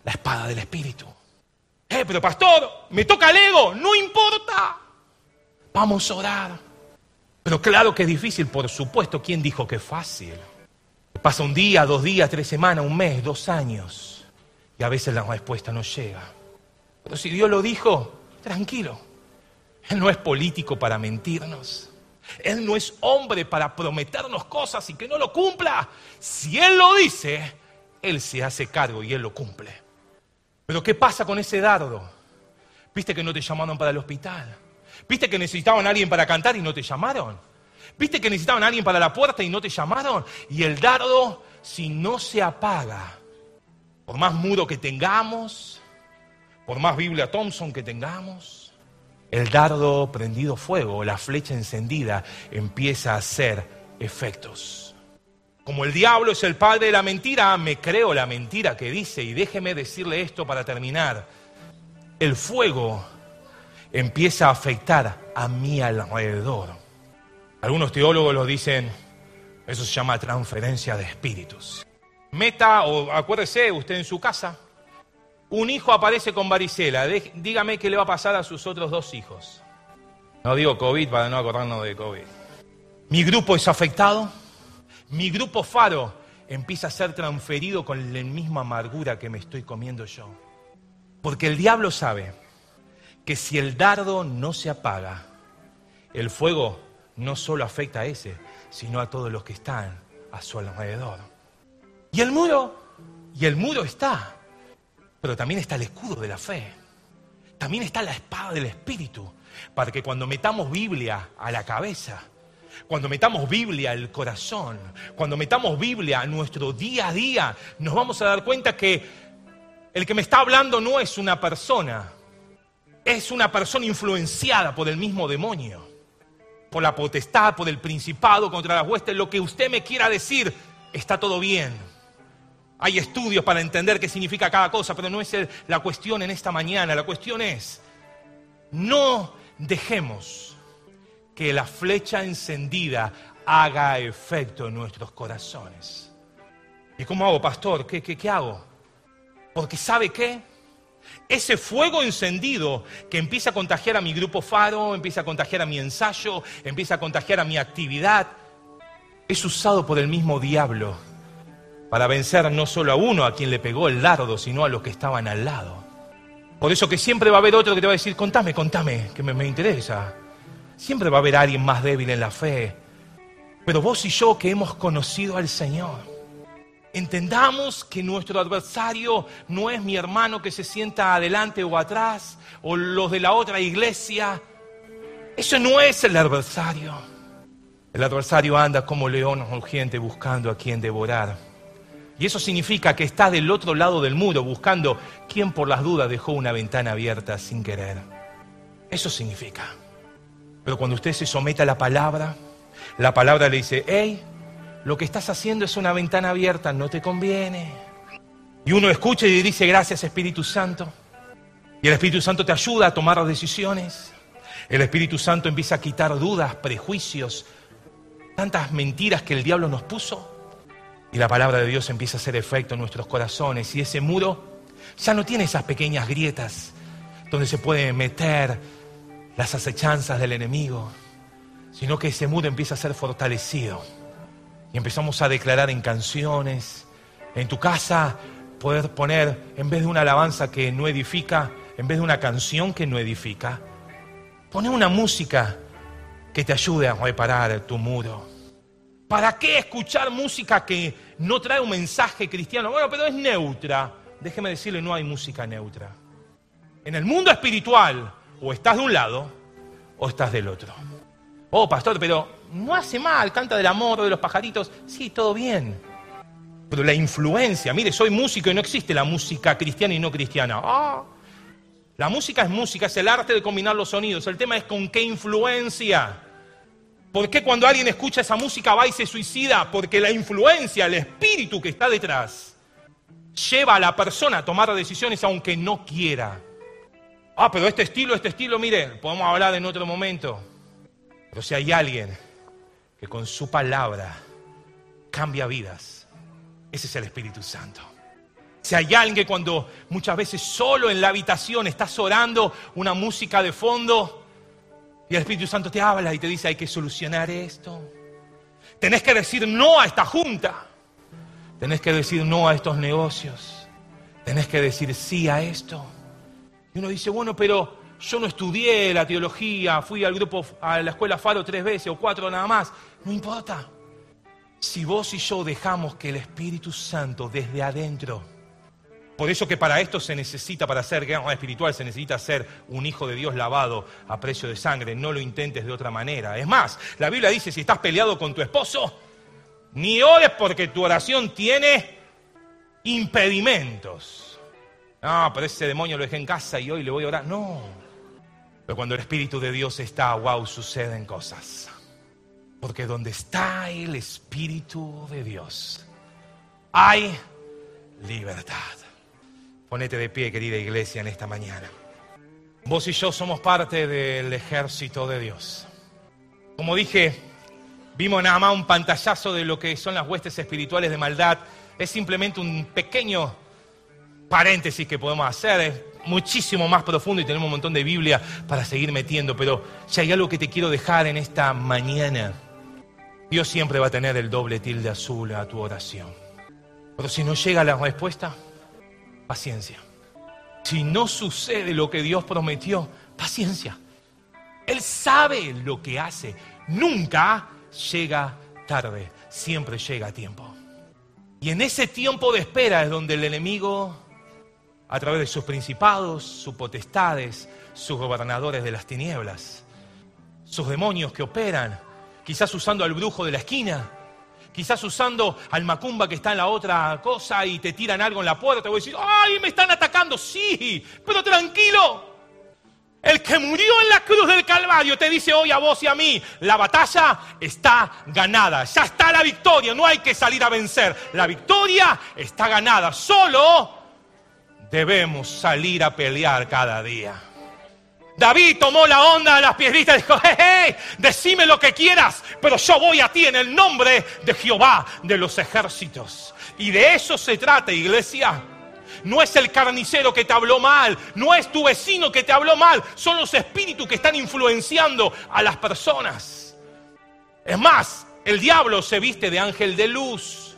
la espada del Espíritu. Eh, pero pastor, me toca el ego, no importa. Vamos a orar. Pero claro que es difícil, por supuesto, ¿quién dijo que es fácil? Pasa un día, dos días, tres semanas, un mes, dos años, y a veces la respuesta no llega. Pero si Dios lo dijo, tranquilo. Él no es político para mentirnos. Él no es hombre para prometernos cosas y que no lo cumpla. Si Él lo dice, él se hace cargo y Él lo cumple. Pero ¿qué pasa con ese dardo? ¿Viste que no te llamaron para el hospital? ¿Viste que necesitaban a alguien para cantar y no te llamaron? ¿Viste que necesitaban a alguien para la puerta y no te llamaron? Y el dardo, si no se apaga, por más muro que tengamos, por más Biblia Thompson que tengamos, el dardo prendido fuego, la flecha encendida, empieza a hacer efectos. Como el diablo es el padre de la mentira, me creo la mentira que dice. Y déjeme decirle esto para terminar. El fuego empieza a afectar a mi alrededor. Algunos teólogos lo dicen Eso se llama transferencia de espíritus. Meta, o acuérdese, usted en su casa, un hijo aparece con varicela. Dígame qué le va a pasar a sus otros dos hijos. No digo COVID para no acordarnos de COVID. Mi grupo es afectado. Mi grupo faro empieza a ser transferido con la misma amargura que me estoy comiendo yo. Porque el diablo sabe que si el dardo no se apaga, el fuego no solo afecta a ese, sino a todos los que están a su alrededor. Y el muro, y el muro está, pero también está el escudo de la fe. También está la espada del Espíritu, para que cuando metamos Biblia a la cabeza, cuando metamos Biblia al corazón, cuando metamos Biblia a nuestro día a día, nos vamos a dar cuenta que el que me está hablando no es una persona, es una persona influenciada por el mismo demonio, por la potestad, por el principado contra las huestes. Lo que usted me quiera decir, está todo bien. Hay estudios para entender qué significa cada cosa, pero no es la cuestión en esta mañana. La cuestión es, no dejemos que la flecha encendida haga efecto en nuestros corazones. ¿Y cómo hago, pastor? ¿Qué, qué, qué hago? Porque ¿sabe qué? Ese fuego encendido que empieza a contagiar a mi grupo faro, empieza a contagiar a mi ensayo, empieza a contagiar a mi actividad, es usado por el mismo diablo para vencer no solo a uno a quien le pegó el dardo, sino a los que estaban al lado. Por eso que siempre va a haber otro que te va a decir, contame, contame, que me, me interesa. Siempre va a haber alguien más débil en la fe. Pero vos y yo que hemos conocido al Señor, entendamos que nuestro adversario no es mi hermano que se sienta adelante o atrás, o los de la otra iglesia. Eso no es el adversario. El adversario anda como león urgente buscando a quien devorar. Y eso significa que está del otro lado del muro buscando quién por las dudas dejó una ventana abierta sin querer. Eso significa. Pero cuando usted se somete a la palabra, la palabra le dice, hey, lo que estás haciendo es una ventana abierta, no te conviene. Y uno escucha y dice, gracias Espíritu Santo. Y el Espíritu Santo te ayuda a tomar decisiones. El Espíritu Santo empieza a quitar dudas, prejuicios, tantas mentiras que el diablo nos puso. Y la palabra de Dios empieza a hacer efecto en nuestros corazones. Y ese muro ya no tiene esas pequeñas grietas donde se pueden meter las acechanzas del enemigo, sino que ese muro empieza a ser fortalecido. Y empezamos a declarar en canciones, en tu casa, poder poner, en vez de una alabanza que no edifica, en vez de una canción que no edifica, poner una música que te ayude a reparar tu muro. ¿Para qué escuchar música que no trae un mensaje cristiano? Bueno, pero es neutra. Déjeme decirle, no hay música neutra. En el mundo espiritual, o estás de un lado o estás del otro. Oh, pastor, pero no hace mal, canta del amor, de los pajaritos. Sí, todo bien. Pero la influencia, mire, soy músico y no existe la música cristiana y no cristiana. Ah, la música es música, es el arte de combinar los sonidos. El tema es con qué influencia. ¿Por qué cuando alguien escucha esa música va y se suicida? Porque la influencia, el espíritu que está detrás, lleva a la persona a tomar decisiones aunque no quiera. Ah, pero este estilo, este estilo, mire, podemos hablar en otro momento. Pero si hay alguien que con su palabra cambia vidas, ese es el Espíritu Santo. Si hay alguien que cuando muchas veces solo en la habitación estás orando una música de fondo, y el Espíritu Santo te habla y te dice, hay que solucionar esto. Tenés que decir no a esta junta. Tenés que decir no a estos negocios. Tenés que decir sí a esto. Y uno dice, bueno, pero yo no estudié la teología, fui al grupo, a la escuela Faro tres veces o cuatro nada más. No importa. Si vos y yo dejamos que el Espíritu Santo desde adentro por eso que para esto se necesita, para ser espiritual, se necesita ser un hijo de Dios lavado a precio de sangre. No lo intentes de otra manera. Es más, la Biblia dice, si estás peleado con tu esposo, ni ores porque tu oración tiene impedimentos. No, pero ese demonio lo dejé en casa y hoy le voy a orar. No. Pero cuando el Espíritu de Dios está, wow, suceden cosas. Porque donde está el Espíritu de Dios, hay libertad. Ponete de pie, querida iglesia, en esta mañana. Vos y yo somos parte del ejército de Dios. Como dije, Vimos nada más un pantallazo de lo que son las huestes espirituales de maldad. Es simplemente un pequeño paréntesis que podemos hacer. Es muchísimo más profundo y tenemos un montón de Biblia para seguir metiendo. Pero si hay algo que te quiero dejar en esta mañana, Dios siempre va a tener el doble tilde azul a tu oración. Pero si no llega la respuesta, paciencia. Si no sucede lo que Dios prometió, paciencia. Él sabe lo que hace. Nunca llega tarde, siempre llega a tiempo. Y en ese tiempo de espera es donde el enemigo, a través de sus principados, sus potestades, sus gobernadores de las tinieblas, sus demonios que operan, quizás usando al brujo de la esquina, quizás usando al macumba que está en la otra cosa y te tiran algo en la puerta, te voy a decir, ¡ay, me están atacando! Sí, pero tranquilo. El que murió en la cruz del Calvario te dice hoy a vos y a mí, la batalla está ganada, ya está la victoria, no hay que salir a vencer, la victoria está ganada, solo debemos salir a pelear cada día. David tomó la onda de las piedritas y dijo, hey, hey, decime lo que quieras, pero yo voy a ti en el nombre de Jehová de los ejércitos. Y de eso se trata, iglesia. No es el carnicero que te habló mal, no es tu vecino que te habló mal, son los espíritus que están influenciando a las personas. Es más, el diablo se viste de ángel de luz.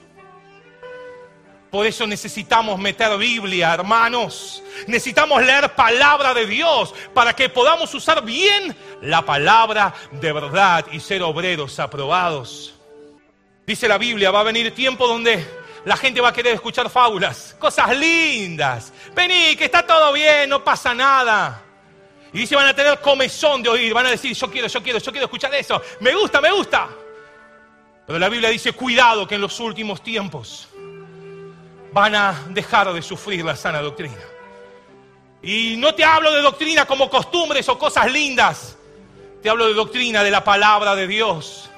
Por eso necesitamos meter Biblia, hermanos. Necesitamos leer palabra de Dios para que podamos usar bien la palabra de verdad y ser obreros aprobados. Dice la Biblia, va a venir tiempo donde la gente va a querer escuchar fábulas, cosas lindas. Vení, que está todo bien, no pasa nada. Y dice, van a tener comezón de oír, van a decir, yo quiero, yo quiero, yo quiero escuchar eso. Me gusta, me gusta. Pero la Biblia dice, cuidado que en los últimos tiempos van a dejar de sufrir la sana doctrina. Y no te hablo de doctrina como costumbres o cosas lindas. Te hablo de doctrina de la palabra de Dios.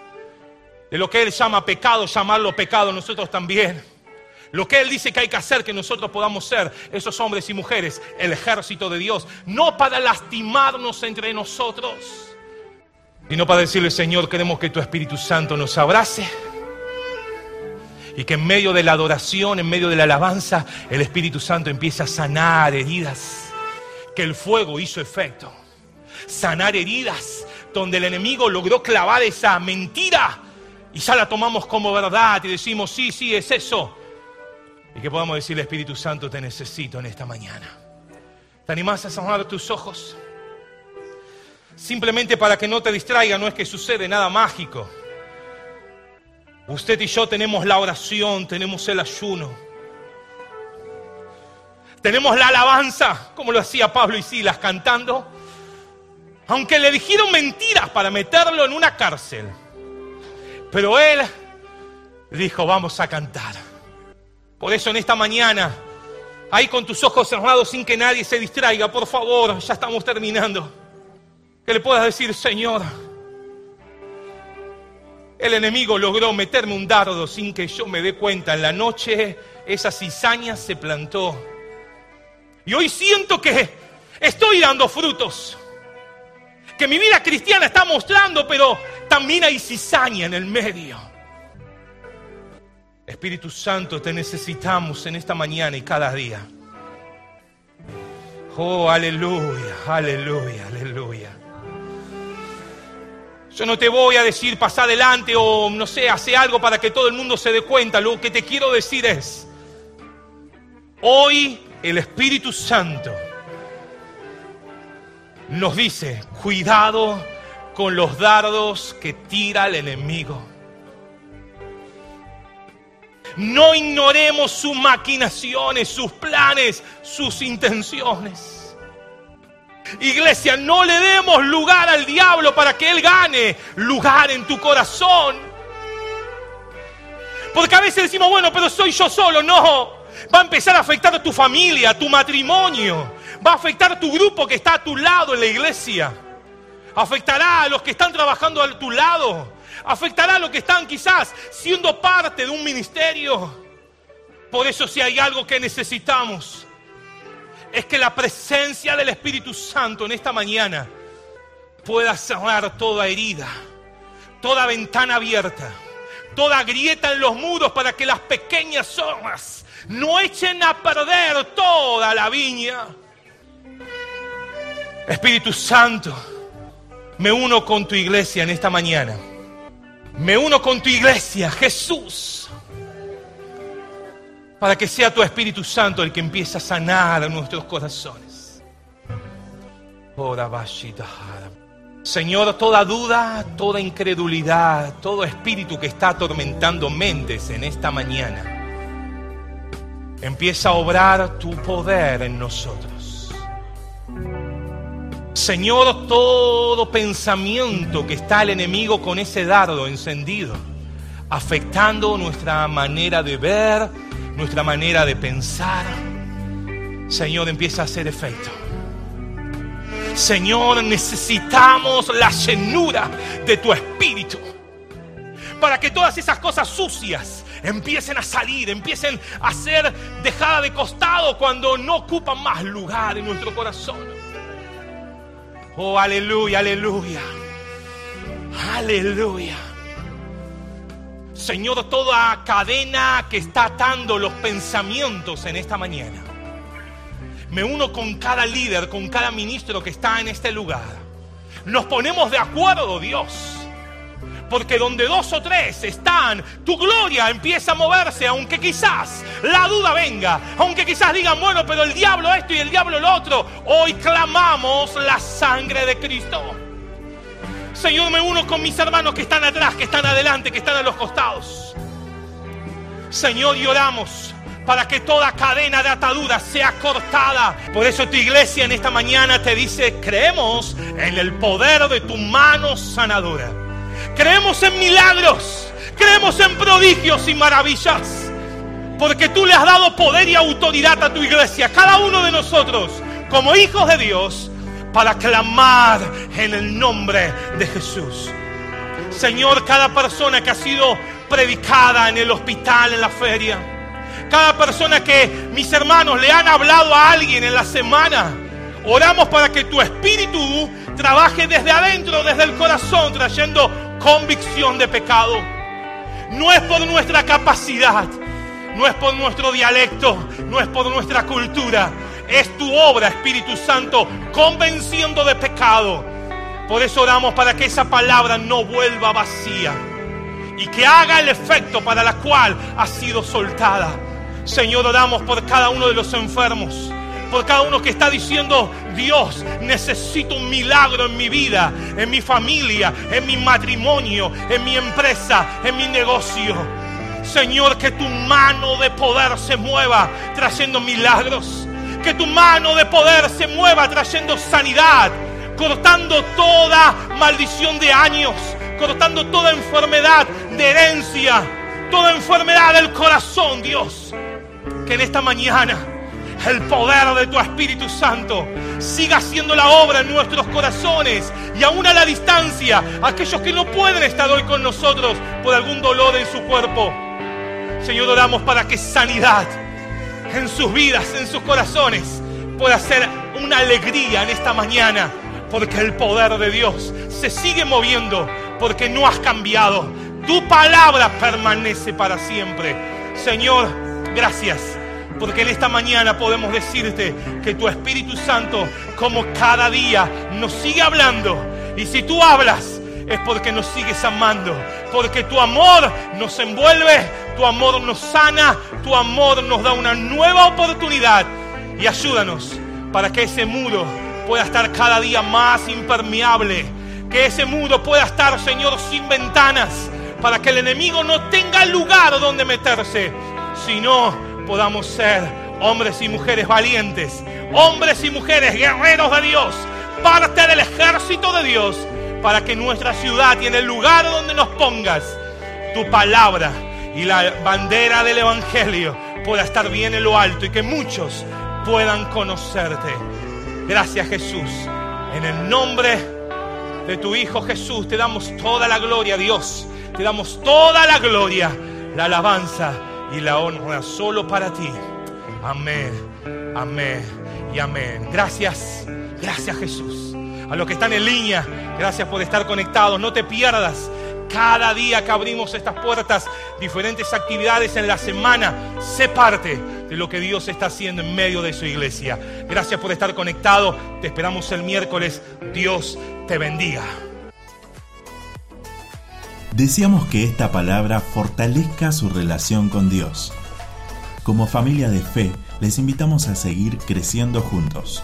De lo que Él llama pecado, llamarlo pecado nosotros también. Lo que Él dice que hay que hacer, que nosotros podamos ser esos hombres y mujeres, el ejército de Dios. No para lastimarnos entre nosotros, sino para decirle, Señor, queremos que tu Espíritu Santo nos abrace y que en medio de la adoración, en medio de la alabanza, el Espíritu Santo empieza a sanar heridas, que el fuego hizo efecto. Sanar heridas donde el enemigo logró clavar esa mentira y ya la tomamos como verdad y decimos, sí, sí, es eso. Y que podamos decirle, Espíritu Santo, te necesito en esta mañana. ¿Te animás a cerrar tus ojos? Simplemente para que no te distraiga, no es que sucede nada mágico. Usted y yo tenemos la oración, tenemos el ayuno. Tenemos la alabanza, como lo hacía Pablo y Silas cantando. Aunque le dijeron mentiras para meterlo en una cárcel. Pero él dijo, vamos a cantar. Por eso en esta mañana, ahí con tus ojos cerrados sin que nadie se distraiga, por favor, ya estamos terminando. Que le puedas decir, Señor, el enemigo logró meterme un dardo sin que yo me dé cuenta. En la noche esa cizaña se plantó. Y hoy siento que estoy dando frutos. Que mi vida cristiana está mostrando, pero también hay cizaña en el medio. Espíritu Santo, te necesitamos en esta mañana y cada día. Oh, aleluya, aleluya, aleluya. Yo no te voy a decir pasa adelante o no sé, hace algo para que todo el mundo se dé cuenta. Lo que te quiero decir es, hoy el Espíritu Santo nos dice, cuidado con los dardos que tira el enemigo. No ignoremos sus maquinaciones, sus planes, sus intenciones. Iglesia, no le demos lugar al diablo para que él gane lugar en tu corazón. Porque a veces decimos, bueno, pero soy yo solo. No, va a empezar a afectar a tu familia, a tu matrimonio. Va a afectar a tu grupo que está a tu lado en la iglesia. Afectará a los que están trabajando a tu lado. Afectará a los que están quizás siendo parte de un ministerio. Por eso si hay algo que necesitamos es que la presencia del Espíritu Santo en esta mañana pueda cerrar toda herida, toda ventana abierta, toda grieta en los muros para que las pequeñas zorras no echen a perder toda la viña. Espíritu Santo, me uno con tu iglesia en esta mañana. Me uno con tu iglesia, Jesús, para que sea tu Espíritu Santo el que empiece a sanar nuestros corazones. Señor, toda duda, toda incredulidad, todo espíritu que está atormentando mentes en esta mañana, empieza a obrar tu poder en nosotros. Señor, todo pensamiento que está el enemigo con ese dardo encendido, afectando nuestra manera de ver, nuestra manera de pensar, Señor, empieza a hacer efecto. Señor, necesitamos la llenura de tu espíritu para que todas esas cosas sucias empiecen a salir, empiecen a ser dejadas de costado cuando no ocupan más lugar en nuestro corazón. Oh, aleluya, aleluya. Aleluya. Señor, toda cadena que está atando los pensamientos en esta mañana. Me uno con cada líder, con cada ministro que está en este lugar. Nos ponemos de acuerdo, Dios porque donde dos o tres están, tu gloria empieza a moverse, aunque quizás la duda venga, aunque quizás digan, bueno, pero el diablo esto y el diablo lo otro. Hoy clamamos la sangre de Cristo. Señor, me uno con mis hermanos que están atrás, que están adelante, que están a los costados. Señor, y oramos para que toda cadena de atadura sea cortada. Por eso tu iglesia en esta mañana te dice, creemos en el poder de tu mano sanadora. Creemos en milagros, creemos en prodigios y maravillas, porque tú le has dado poder y autoridad a tu iglesia, cada uno de nosotros, como hijos de Dios, para clamar en el nombre de Jesús. Señor, cada persona que ha sido predicada en el hospital, en la feria, cada persona que mis hermanos le han hablado a alguien en la semana, oramos para que tu espíritu trabaje desde adentro, desde el corazón, trayendo convicción de pecado. No es por nuestra capacidad, no es por nuestro dialecto, no es por nuestra cultura. Es tu obra, Espíritu Santo, convenciendo de pecado. Por eso oramos para que esa palabra no vuelva vacía y que haga el efecto para la cual ha sido soltada. Señor, oramos por cada uno de los enfermos por cada uno que está diciendo, Dios, necesito un milagro en mi vida, en mi familia, en mi matrimonio, en mi empresa, en mi negocio. Señor, que tu mano de poder se mueva trayendo milagros. Que tu mano de poder se mueva trayendo sanidad, cortando toda maldición de años, cortando toda enfermedad de herencia, toda enfermedad del corazón, Dios. Que en esta mañana el poder de tu Espíritu Santo siga haciendo la obra en nuestros corazones y aún a la distancia, aquellos que no pueden estar hoy con nosotros por algún dolor en su cuerpo. Señor, oramos para que sanidad en sus vidas, en sus corazones, pueda ser una alegría en esta mañana, porque el poder de Dios se sigue moviendo, porque no has cambiado. Tu palabra permanece para siempre. Señor, gracias porque en esta mañana podemos decirte que tu Espíritu Santo, como cada día, nos sigue hablando. Y si tú hablas, es porque nos sigues amando. Porque tu amor nos envuelve, tu amor nos sana, tu amor nos da una nueva oportunidad. Y ayúdanos para que ese muro pueda estar cada día más impermeable. Que ese muro pueda estar, Señor, sin ventanas. Para que el enemigo no tenga lugar donde meterse. Sino podamos ser hombres y mujeres valientes, hombres y mujeres guerreros de Dios, parte del ejército de Dios, para que nuestra ciudad y en el lugar donde nos pongas, tu palabra y la bandera del Evangelio pueda estar bien en lo alto y que muchos puedan conocerte. Gracias Jesús. En el nombre de tu Hijo Jesús te damos toda la gloria, Dios. Te damos toda la gloria, la alabanza y la honra solo para ti. Amén, amén y amén. Gracias, gracias Jesús. A los que están en línea, gracias por estar conectados. No te pierdas cada día que abrimos estas puertas, diferentes actividades en la semana, sé parte de lo que Dios está haciendo en medio de su iglesia. Gracias por estar conectado. Te esperamos el miércoles. Dios te bendiga. Deseamos que esta palabra fortalezca su relación con Dios. Como familia de fe, les invitamos a seguir creciendo juntos.